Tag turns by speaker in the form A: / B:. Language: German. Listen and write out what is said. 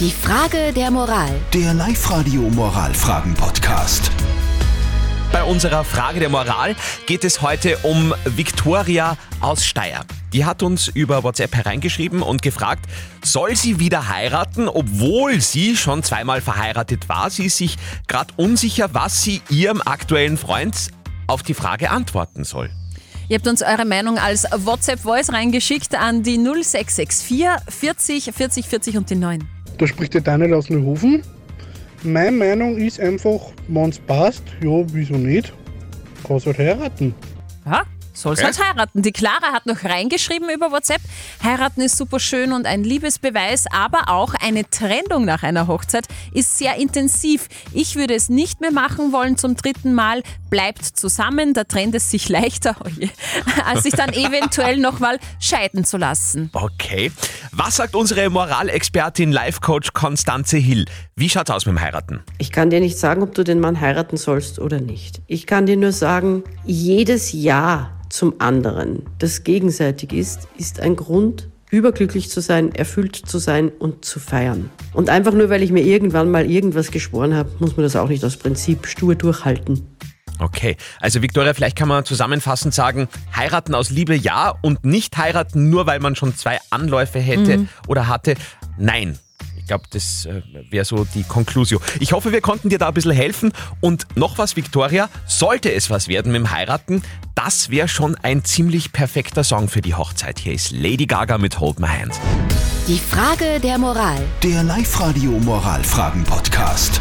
A: Die Frage der Moral.
B: Der Live-Radio Moralfragen-Podcast.
C: Bei unserer Frage der Moral geht es heute um Viktoria aus Steyr. Die hat uns über WhatsApp hereingeschrieben und gefragt, soll sie wieder heiraten, obwohl sie schon zweimal verheiratet war. Sie ist sich gerade unsicher, was sie ihrem aktuellen Freund auf die Frage antworten soll.
D: Ihr habt uns eure Meinung als WhatsApp-Voice reingeschickt an die 0664 40 40 40 und die 9.
E: Da spricht der Daniel aus Neuhofen. Meine Meinung ist einfach, wenn es passt, ja, wieso nicht? Kannst halt heiraten.
D: Ja, soll's
C: Okay.
D: halt heiraten. Die Clara hat noch reingeschrieben über WhatsApp. Heiraten ist super schön und ein Liebesbeweis, aber auch eine Trennung nach einer Hochzeit ist sehr intensiv. Ich würde es nicht mehr machen wollen zum dritten Mal. Bleibt zusammen, da trennt es sich leichter, oh je, als sich dann eventuell nochmal scheiden zu lassen.
C: Okay. Was sagt unsere Moralexpertin, Life-Coach Konstanze Hill? Wie schaut's aus mit dem Heiraten?
F: Ich kann dir nicht sagen, ob du den Mann heiraten sollst oder nicht. Ich kann dir nur sagen, jedes Ja zum anderen, das gegenseitig ist, ist ein Grund, überglücklich zu sein, erfüllt zu sein und zu feiern. Und einfach nur, weil ich mir irgendwann mal irgendwas geschworen habe, muss man das auch nicht aus Prinzip stur durchhalten.
C: Okay, also Viktoria, vielleicht kann man zusammenfassend sagen, heiraten aus Liebe ja und nicht heiraten nur, weil man schon zwei Anläufe hätte oder hatte, nein. Ich glaube, das äh, wäre so die Conclusio. Ich hoffe, wir konnten dir da ein bisschen helfen. Und noch was, Viktoria, sollte es was werden mit dem Heiraten, das wäre schon ein ziemlich perfekter Song für die Hochzeit. Hier ist Lady Gaga mit Hold My Hand.
A: Die Frage der Moral.
B: Der Live-Radio Moralfragen-Podcast.